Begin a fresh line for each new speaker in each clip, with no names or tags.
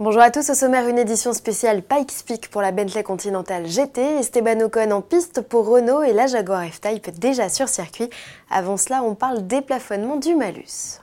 Bonjour à tous, au sommaire une édition spéciale Pikes Peak pour la Bentley Continental GT, Esteban Ocon en piste pour Renault et la Jaguar F-Type déjà sur circuit. Avant cela, on parle déplafonnement du malus.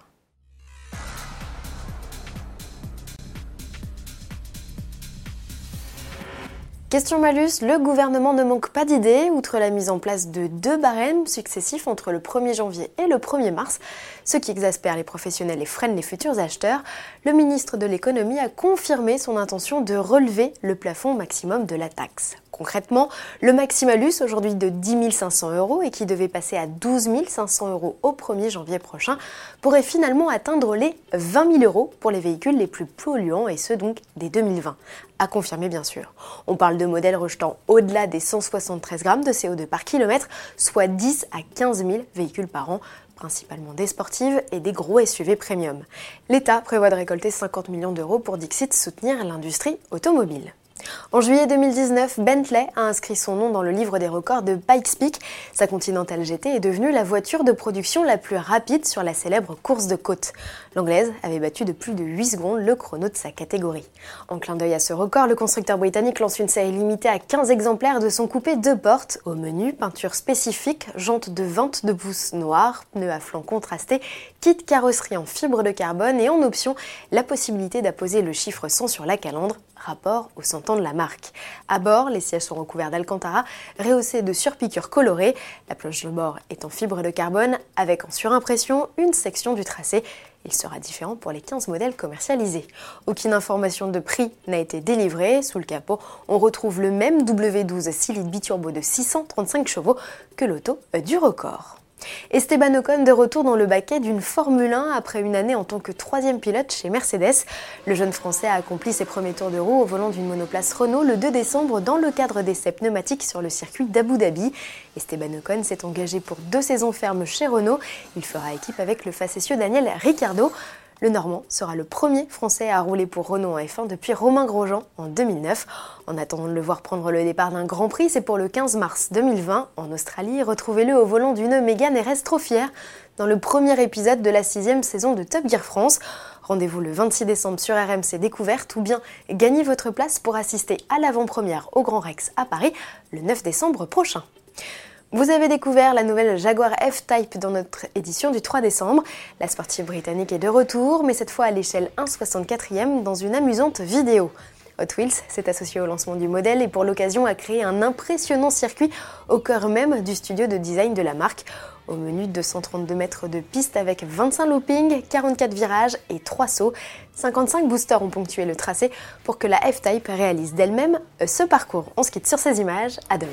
Question malus, le gouvernement ne manque pas d'idées. Outre la mise en place de deux barèmes successifs entre le 1er janvier et le 1er mars, ce qui exaspère les professionnels et freine les futurs acheteurs, le ministre de l'économie a confirmé son intention de relever le plafond maximum de la taxe. Concrètement, le maximalus, aujourd'hui de 10 500 euros et qui devait passer à 12 500 euros au 1er janvier prochain, pourrait finalement atteindre les 20 000 euros pour les véhicules les plus polluants et ce donc dès 2020. À confirmer bien sûr. On parle de modèles rejetant au-delà des 173 grammes de CO2 par kilomètre, soit 10 à 15 000 véhicules par an, principalement des sportives et des gros SUV premium. L'État prévoit de récolter 50 millions d'euros pour Dixit soutenir l'industrie automobile. En juillet 2019, Bentley a inscrit son nom dans le livre des records de Pikes Peak. Sa Continental GT est devenue la voiture de production la plus rapide sur la célèbre course de côte. L'anglaise avait battu de plus de 8 secondes le chrono de sa catégorie. En clin d'œil à ce record, le constructeur britannique lance une série limitée à 15 exemplaires de son coupé deux portes. Au menu, peinture spécifique, jantes de 22 pouces noires, pneus à flanc contrastés, kit carrosserie en fibre de carbone et en option, la possibilité d'apposer le chiffre 100 sur la calandre rapport au 100 de la marque. À bord, les sièges sont recouverts d'alcantara, rehaussés de surpiqûres colorées. La planche de bord est en fibre de carbone, avec en surimpression une section du tracé. Il sera différent pour les 15 modèles commercialisés. Aucune information de prix n'a été délivrée. Sous le capot, on retrouve le même W12 6 litres biturbo de 635 chevaux que l'auto du record. Esteban Ocon de retour dans le baquet d'une Formule 1 après une année en tant que troisième pilote chez Mercedes. Le jeune Français a accompli ses premiers tours de roue au volant d'une monoplace Renault le 2 décembre dans le cadre d'essais pneumatiques sur le circuit d'Abu Dhabi. Esteban Ocon s'est engagé pour deux saisons fermes chez Renault. Il fera équipe avec le facétieux Daniel Ricciardo. Le Normand sera le premier Français à rouler pour Renault en F1 depuis Romain Grosjean en 2009. En attendant de le voir prendre le départ d'un Grand Prix, c'est pour le 15 mars 2020 en Australie. Retrouvez-le au volant d'une Mégane RS trop fière dans le premier épisode de la sixième saison de Top Gear France. Rendez-vous le 26 décembre sur RMC Découverte ou bien gagnez votre place pour assister à l'avant-première au Grand Rex à Paris le 9 décembre prochain. Vous avez découvert la nouvelle Jaguar F-Type dans notre édition du 3 décembre. La sportive britannique est de retour, mais cette fois à l'échelle 1,64e dans une amusante vidéo. Hot Wheels s'est associé au lancement du modèle et pour l'occasion a créé un impressionnant circuit au cœur même du studio de design de la marque. Au menu 232 mètres de piste avec 25 loopings, 44 virages et 3 sauts. 55 boosters ont ponctué le tracé pour que la F-Type réalise d'elle-même ce parcours. On se quitte sur ces images. À demain.